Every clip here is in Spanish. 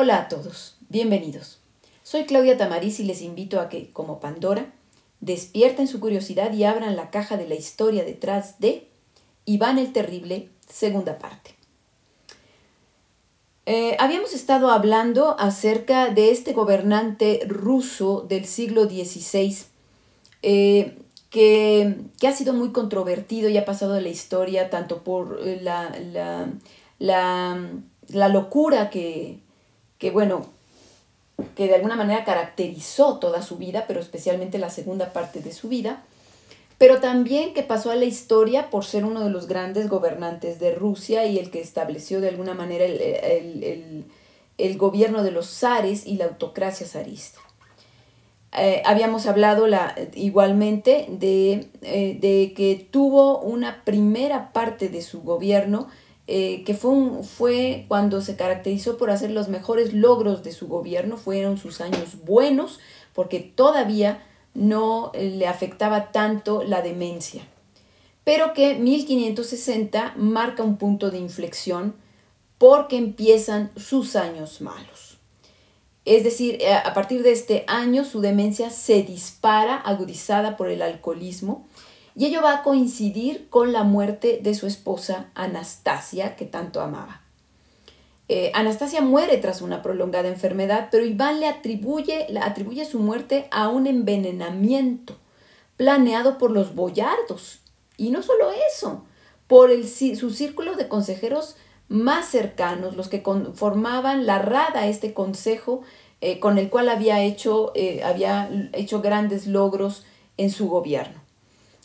Hola a todos, bienvenidos. Soy Claudia Tamariz y les invito a que, como Pandora, despierten su curiosidad y abran la caja de la historia detrás de Iván el Terrible, segunda parte. Eh, habíamos estado hablando acerca de este gobernante ruso del siglo XVI, eh, que, ha sido muy controvertido y ha pasado de la historia tanto por eh, la, la locura que, que bueno, que de alguna manera caracterizó toda su vida, pero especialmente la segunda parte de su vida, pero también que pasó a la historia por ser uno de los grandes gobernantes de Rusia y el que estableció de alguna manera el, gobierno de los zares y la autocracia zarista. Eh, habíamos hablado la, igualmente de, eh, de, que tuvo una primera parte de su gobierno eh, que fue, fue cuando se caracterizó por hacer los mejores logros de su gobierno, fueron sus años buenos, porque todavía no eh, le afectaba tanto la demencia, pero que 1560 marca un punto de inflexión porque empiezan sus años malos. Es decir, eh, a partir de este año su demencia se dispara, agudizada por el alcoholismo, y ello va a coincidir con la muerte de su esposa Anastasia, que tanto amaba. Eh, Anastasia muere tras una prolongada enfermedad, pero Iván le atribuye, atribuye su muerte a un envenenamiento planeado por los boyardos. Y no solo eso, por el, su círculo de consejeros más cercanos, los que formaban la rada, este consejo eh, con el cual había hecho, eh, había hecho grandes logros en su gobierno.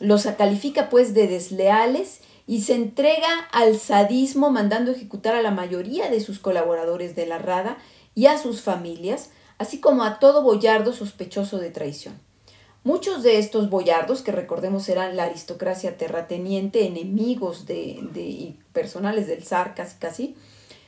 Los califica pues de desleales y se entrega al sadismo mandando ejecutar a la mayoría de sus colaboradores de la Rada y a sus familias, así como a todo boyardo sospechoso de traición. Muchos de estos boyardos, que recordemos eran la aristocracia terrateniente, enemigos de, de personales del zar casi casi,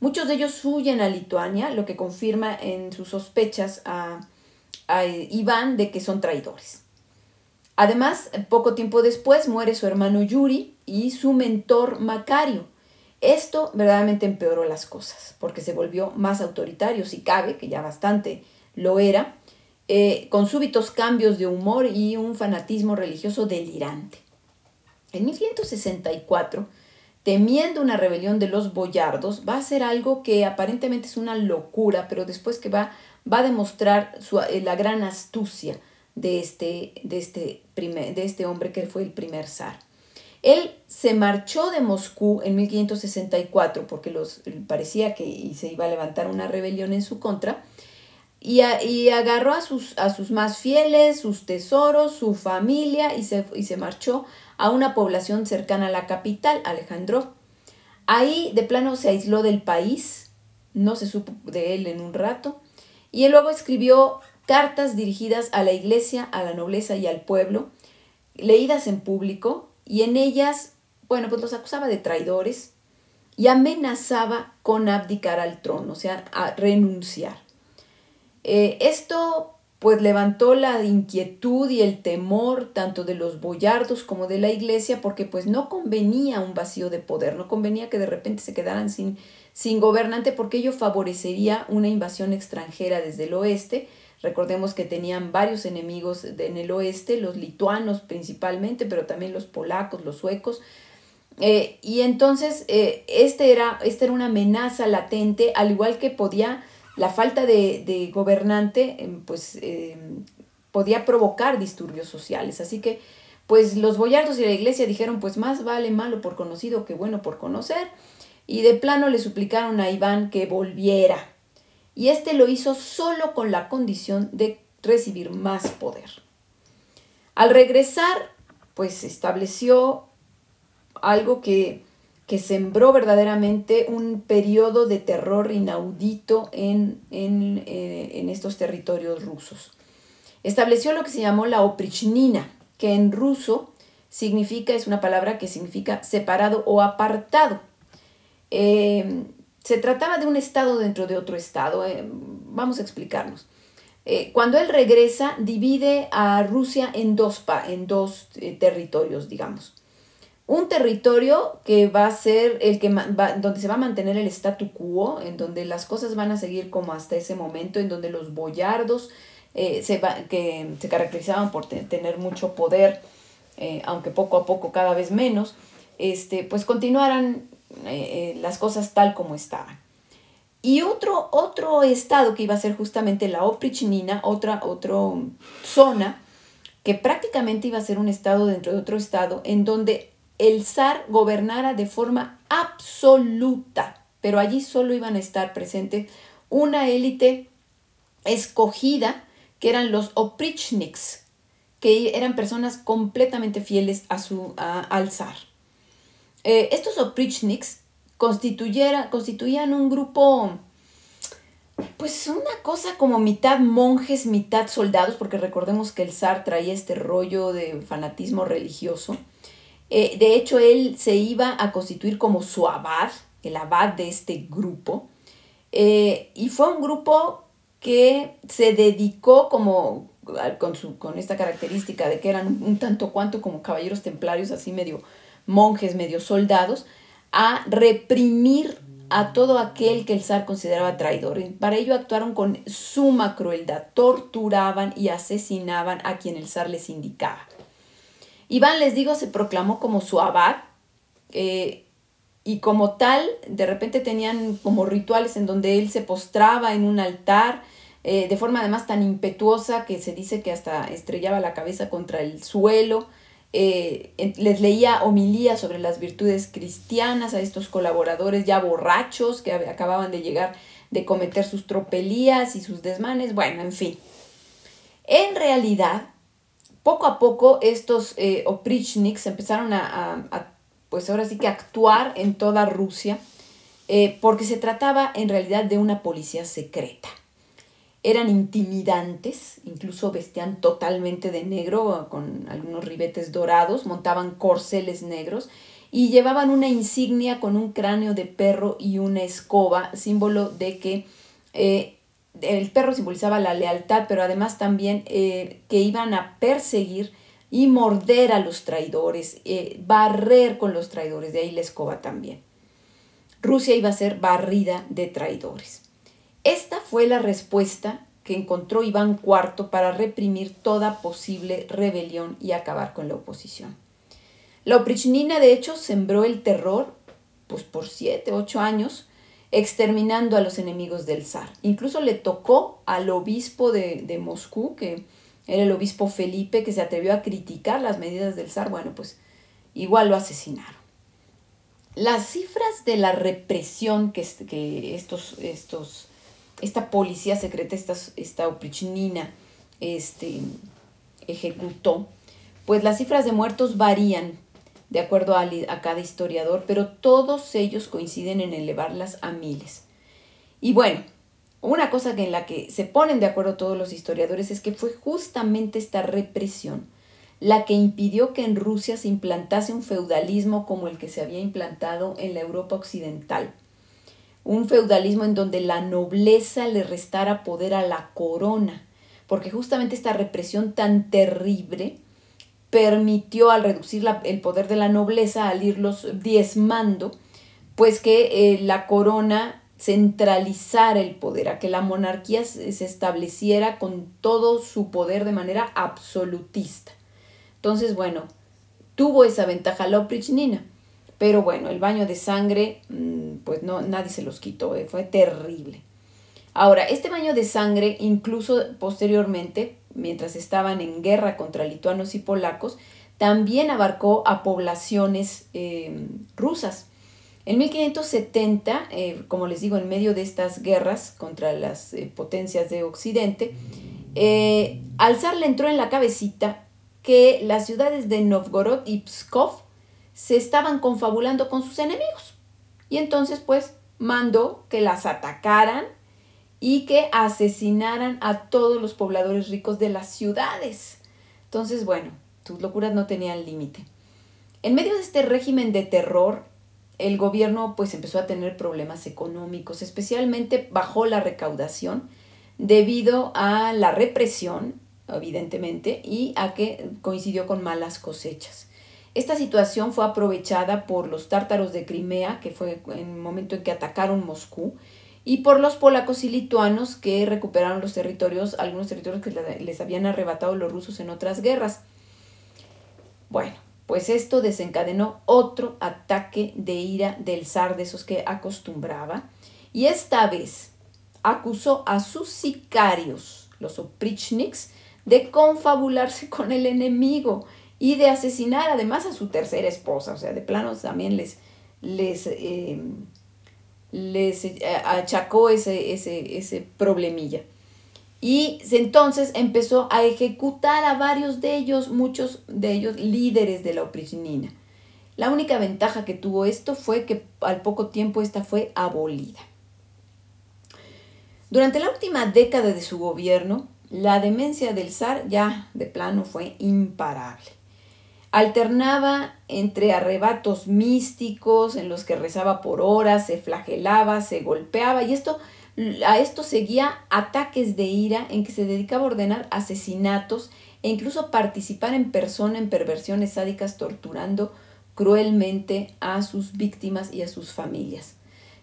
muchos de ellos huyen a Lituania, lo que confirma en sus sospechas a, a Iván de que son traidores. Además, poco tiempo después muere su hermano Yuri y su mentor Macario. Esto verdaderamente empeoró las cosas, porque se volvió más autoritario, si cabe, que ya bastante lo era, eh, con súbitos cambios de humor y un fanatismo religioso delirante. En 1564, temiendo una rebelión de los boyardos, va a hacer algo que aparentemente es una locura, pero después que va, va a demostrar eh, la gran astucia de este, de este, primer, de este hombre que fue el primer zar. Él se marchó de Moscú en 1564 porque los, parecía que se iba a levantar una rebelión en su contra y, y agarró a sus, a sus, más fieles, sus tesoros, su familia y se, y se marchó a una población cercana a la capital, Alejandro. Ahí de plano se aisló del país, no se supo de él en un rato y él luego escribió cartas dirigidas a la iglesia, a la nobleza y al pueblo, leídas en público, y en ellas, bueno, pues los acusaba de traidores y amenazaba con abdicar al trono, o sea, a renunciar. Eh, esto pues levantó la inquietud y el temor tanto de los boyardos como de la iglesia porque pues no convenía un vacío de poder, no convenía que de repente se quedaran sin, sin gobernante porque ello favorecería una invasión extranjera desde el oeste Recordemos que tenían varios enemigos en el oeste, los lituanos principalmente, pero también los polacos, los suecos. Eh, y entonces eh, este era, esta era una amenaza latente, al igual que podía la falta de, gobernante, em, pues podía provocar disturbios sociales. Así que, pues los boyardos y la iglesia dijeron, pues más vale malo por conocido que bueno por conocer. Y de plano le suplicaron a Iván que volviera, y este lo hizo solo con la condición de recibir más poder. Al regresar, pues estableció algo que, sembró verdaderamente un periodo de terror inaudito en, eh, en, estos territorios rusos. Estableció lo que se llamó la oprichnina, que en ruso significa, es una palabra que significa separado o apartado. Eh, se trataba de un estado dentro de otro estado. Eh, vamos a explicarnos. Eh, cuando él regresa, divide a Rusia en dos, en dos eh, territorios, digamos. un territorio que va a ser el que va, donde se va a mantener el statu quo, en donde las cosas van a seguir como hasta ese momento, en donde los boyardos se va, que se caracterizaban por tener mucho poder, aunque poco a poco cada vez menos, este, pues continuaran eh, las cosas tal como estaban. Y otro, otro estado que iba a ser justamente la Oprichnina, otra, otra zona, que prácticamente iba a ser un estado dentro de otro estado, en donde el zar gobernara de forma absoluta, pero allí solo iban a estar presentes una élite escogida, que eran los oprichniks, que eran personas completamente fieles a su, al zar. Eh, estos oprichniks constituían un grupo, pues una cosa como mitad monjes, mitad soldados, porque recordemos que el zar traía este rollo de fanatismo religioso. Eh, de hecho, él se iba a constituir como su abad, el abad de este grupo. Eh, y fue un grupo que se dedicó como con, su, con esta característica de que eran un, tanto cuanto como caballeros templarios, así medio monjes, medio soldados, a reprimir a todo aquel que el zar consideraba traidor. para ello actuaron con suma crueldad, torturaban y asesinaban a quien el zar les indicaba. Iván, les digo, se proclamó como su abad eh, y como tal, de repente tenían como rituales en donde él se postraba en un altar eh, de forma además tan impetuosa que se dice que hasta estrellaba la cabeza contra el suelo. Eh, les leía homilía sobre las virtudes cristianas a estos colaboradores ya borrachos que acababan de llegar de cometer sus tropelías y sus desmanes, bueno, en fin. En realidad, poco a poco estos eh, oprichniks empezaron a, pues ahora sí que actuar en toda Rusia, eh, porque se trataba en realidad de una policía secreta. Eran intimidantes, incluso vestían totalmente de negro, con algunos ribetes dorados, montaban corceles negros y llevaban una insignia con un cráneo de perro y una escoba, símbolo de que eh, el perro simbolizaba la lealtad, pero además también eh, que iban a perseguir y morder a los traidores, eh, barrer con los traidores, de ahí la escoba también. Rusia iba a ser barrida de traidores. Esta fue la respuesta que encontró Iván IV para reprimir toda posible rebelión y acabar con la oposición. La oprichnina, de hecho, sembró el terror pues, por siete, ocho años, exterminando a los enemigos del zar. Incluso le tocó al obispo de, Moscú, que era el obispo Felipe, que se atrevió a criticar las medidas del zar. Bueno, pues igual lo asesinaron. Las cifras de la represión que, que estos, estos, esta policía secreta, esta, esta oprichnina, este, ejecutó, pues las cifras de muertos varían de acuerdo a, cada historiador, pero todos ellos coinciden en elevarlas a miles. Y bueno, una cosa que en la que se ponen de acuerdo todos los historiadores es que fue justamente esta represión la que impidió que en Rusia se implantase un feudalismo como el que se había implantado en la Europa occidental. Un feudalismo en donde la nobleza le restara poder a la corona, porque justamente esta represión tan terrible permitió al reducir el poder de la nobleza, al irlos diezmando, pues que eh, la corona centralizara el poder, a que la monarquía se estableciera con todo su poder de manera absolutista. Entonces, bueno, tuvo esa ventaja la oprichnina, pero bueno, el baño de sangre, mm, pues no, nadie se los quitó, eh, fue terrible. Ahora, este baño de sangre, incluso posteriormente, mientras estaban en guerra contra lituanos y polacos, también abarcó a poblaciones eh, rusas. En 1570, eh, como les digo, en medio de estas guerras contra las eh, potencias de Occidente, al zar le entró en la cabecita que las ciudades de Novgorod y Pskov se estaban confabulando con sus enemigos. Y entonces, pues, mandó que las atacaran y que asesinaran a todos los pobladores ricos de las ciudades. Entonces, bueno, sus locuras no tenían límite. En medio de este régimen de terror, el gobierno pues empezó a tener problemas económicos, especialmente bajó la recaudación debido a la represión, evidentemente, y a que coincidió con malas cosechas. Esta situación fue aprovechada por los tártaros de Crimea, que fue en el momento en que atacaron Moscú, y por los polacos y lituanos que recuperaron los territorios, algunos territorios que les habían arrebatado los rusos en otras guerras. Bueno, pues esto desencadenó otro ataque de ira del zar de esos que acostumbraba, y esta vez acusó a sus sicarios, los oprichniks, de confabularse con el enemigo y de asesinar además a su tercera esposa, o sea, de plano también les, les, eh, les eh, achacó ese, ese, ese problemilla. Y entonces empezó a ejecutar a varios de ellos, muchos de ellos líderes de la oprichnina. La única ventaja que tuvo esto fue que al poco tiempo esta fue abolida. Durante la última década de su gobierno, la demencia del zar ya de plano fue imparable. Alternaba entre arrebatos místicos en los que rezaba por horas, se flagelaba, se golpeaba y esto a esto seguía ataques de ira en que se dedicaba a ordenar asesinatos e incluso participar en persona en perversiones sádicas torturando cruelmente a sus víctimas y a sus familias.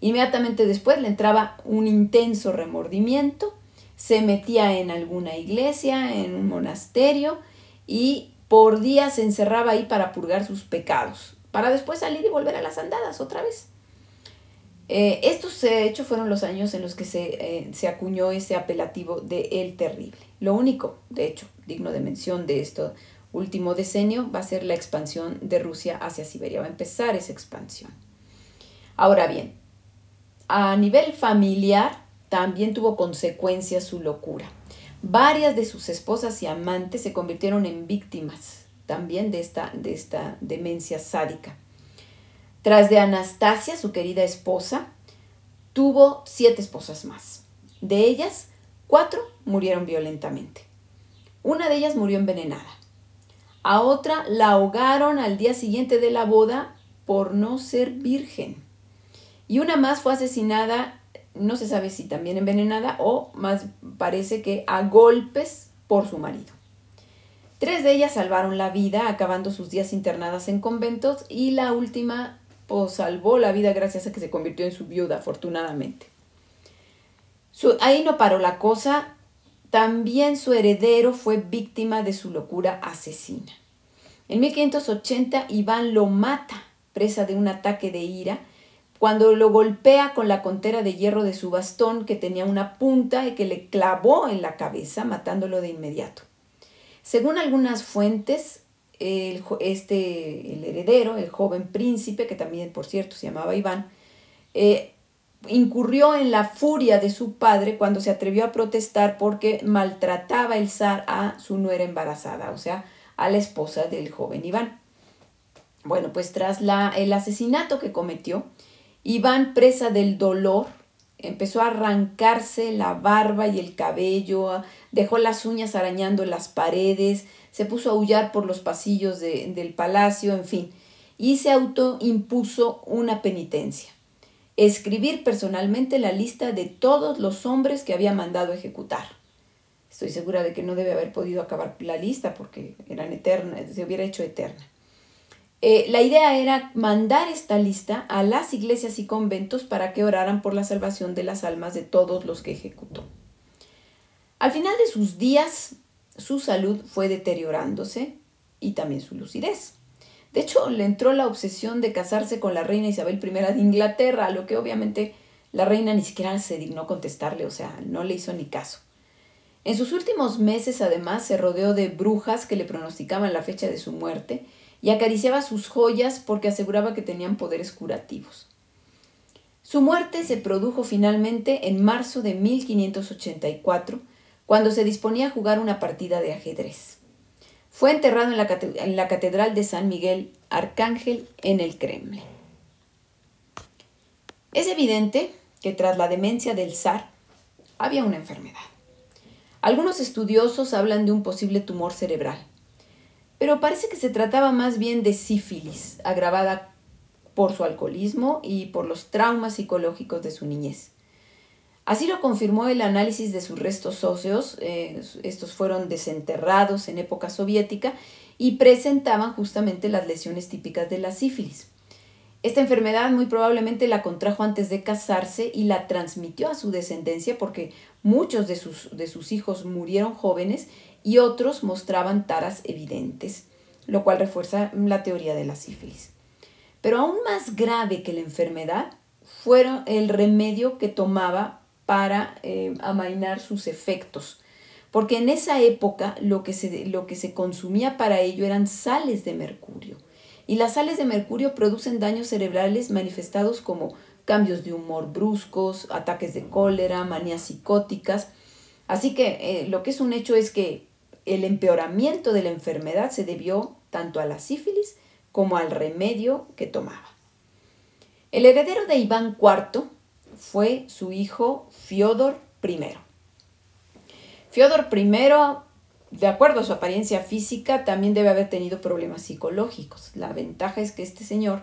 Inmediatamente después le entraba un intenso remordimiento, se metía en alguna iglesia, en un monasterio y por días se encerraba ahí para purgar sus pecados, para después salir y volver a las andadas otra vez. Eh, estos hechos fueron los años en los que se, eh, se, acuñó ese apelativo de El Terrible. Lo único, de hecho, digno de mención de este último decenio va a ser la expansión de Rusia hacia Siberia, va a empezar esa expansión. Ahora bien, a nivel familiar también tuvo consecuencias su locura. Varias de sus esposas y amantes se convirtieron en víctimas también de esta, de esta demencia sádica. Tras de Anastasia, su querida esposa, tuvo siete esposas más. De ellas, cuatro murieron violentamente. Una de ellas murió envenenada. A otra la ahogaron al día siguiente de la boda por no ser virgen. Y una más fue asesinada no se sabe si también envenenada o más parece que a golpes por su marido. Tres de ellas salvaron la vida, acabando sus días internadas en conventos, y la última pues, salvó la vida gracias a que se convirtió en su viuda, afortunadamente. ahí no paró la cosa, también su heredero fue víctima de su locura asesina. En 1580 Iván lo mata, presa de un ataque de ira, cuando lo golpea con la contera de hierro de su bastón que tenía una punta y que le clavó en la cabeza, matándolo de inmediato. Según algunas fuentes, el, este, el heredero, el joven príncipe, que también por cierto se llamaba Iván, eh, incurrió en la furia de su padre cuando se atrevió a protestar porque maltrataba el zar a su nuera embarazada, o sea, a la esposa del joven Iván. Bueno, pues tras la, el asesinato que cometió, Iván, presa del dolor, empezó a arrancarse la barba y el cabello, dejó las uñas arañando las paredes, se puso a aullar por los pasillos del palacio, en fin, y se autoimpuso una penitencia. Escribir personalmente la lista de todos los hombres que había mandado ejecutar. Estoy segura de que no debe haber podido acabar la lista porque eran eternas, se hubiera hecho eterna. Eh, la idea era mandar esta lista a las iglesias y conventos para que oraran por la salvación de las almas de todos los que ejecutó. Al final de sus días, su salud fue deteriorándose y también su lucidez. De hecho, le entró la obsesión de casarse con la reina Isabel I de Inglaterra, a lo que obviamente la reina ni siquiera se dignó contestarle, o sea, no le hizo ni caso. En sus últimos meses, además, se rodeó de brujas que le pronosticaban la fecha de su muerte y acariciaba sus joyas porque aseguraba que tenían poderes curativos. Su muerte se produjo finalmente en marzo de 1584, cuando se disponía a jugar una partida de ajedrez. Fue enterrado en la, en la Catedral de San Miguel Arcángel en el Kremlin. Es evidente que tras la demencia del zar había una enfermedad. Algunos estudiosos hablan de un posible tumor cerebral, pero parece que se trataba más bien de sífilis, agravada por su alcoholismo y por los traumas psicológicos de su niñez. Así lo confirmó el análisis de sus restos óseos, eh, estos fueron desenterrados en época soviética y presentaban justamente las lesiones típicas de la sífilis. Esta enfermedad muy probablemente la contrajo antes de casarse y la transmitió a su descendencia porque muchos de sus, de sus hijos murieron jóvenes y otros mostraban taras evidentes, lo cual refuerza la teoría de la sífilis. Pero aún más grave que la enfermedad fueron el remedio que tomaba para eh, amainar sus efectos. Porque en esa época lo que, se, lo que se consumía para ello eran sales de mercurio. Y las sales de mercurio producen daños cerebrales manifestados como cambios de humor bruscos, ataques de cólera, manías psicóticas. Así que eh, lo que es un hecho es que el empeoramiento de la enfermedad se debió tanto a la sífilis como al remedio que tomaba. El heredero de Iván IV fue su hijo Fiodor I. Fiodor I, de acuerdo a su apariencia física, también debe haber tenido problemas psicológicos. La ventaja es que este señor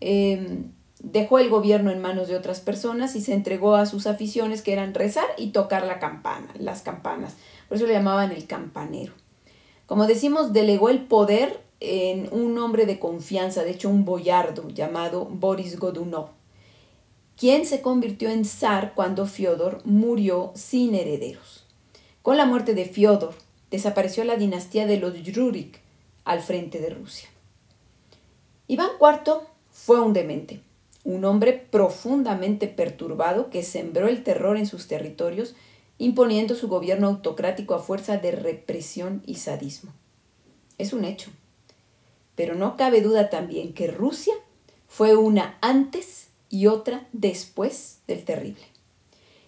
em, dejó el gobierno en manos de otras personas y se entregó a sus aficiones que eran rezar y tocar la campana, las campanas. Por eso le llamaban el campanero. Como decimos, delegó el poder en un hombre de confianza, de hecho un boyardo llamado Boris Godunov, quien se convirtió en zar cuando Fiodor murió sin herederos. Con la muerte de Fiodor, desapareció la dinastía de los Rurik al frente de Rusia. Iván IV fue un demente, un hombre profundamente perturbado que sembró el terror en sus territorios, imponiendo su gobierno autocrático a fuerza de represión y sadismo. Es un hecho. Pero no cabe duda también que Rusia fue una antes y otra después del terrible.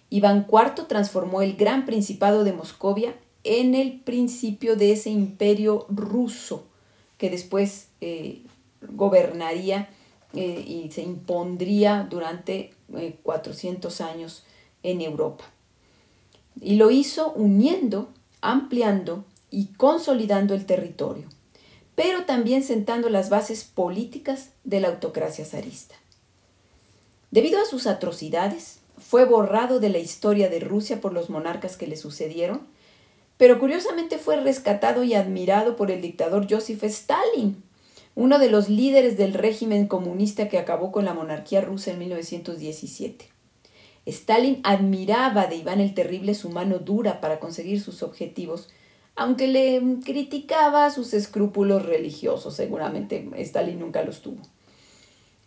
Iván IV transformó el gran principado de Moscovia en el principio de ese imperio ruso que después eh, gobernaría eh, y se impondría durante 400 eh, años en Europa. Y lo hizo uniendo, ampliando y consolidando el territorio, pero también sentando las bases políticas de la autocracia zarista. Debido a sus atrocidades, fue borrado de la historia de Rusia por los monarcas que le sucedieron, pero curiosamente fue rescatado y admirado por el dictador Joseph Stalin, uno de los líderes del régimen comunista que acabó con la monarquía rusa en 1917. Stalin admiraba de Iván el Terrible su mano dura para conseguir sus objetivos, aunque le criticaba sus escrúpulos religiosos, seguramente Stalin nunca los tuvo.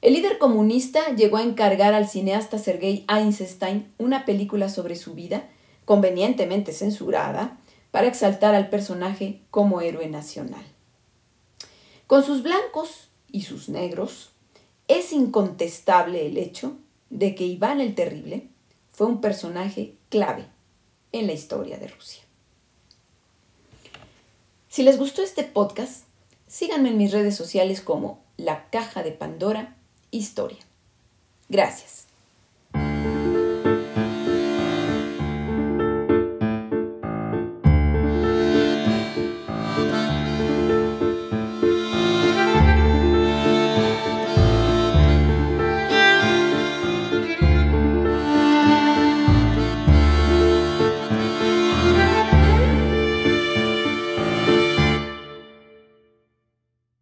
El líder comunista llegó a encargar al cineasta Sergei Einstein una película sobre su vida, convenientemente censurada, para exaltar al personaje como héroe nacional. Con sus blancos y sus negros, es incontestable el hecho de que Iván el Terrible fue un personaje clave en la historia de Rusia. Si les gustó este podcast, síganme en mis redes sociales como La Caja de Pandora Historia. Gracias.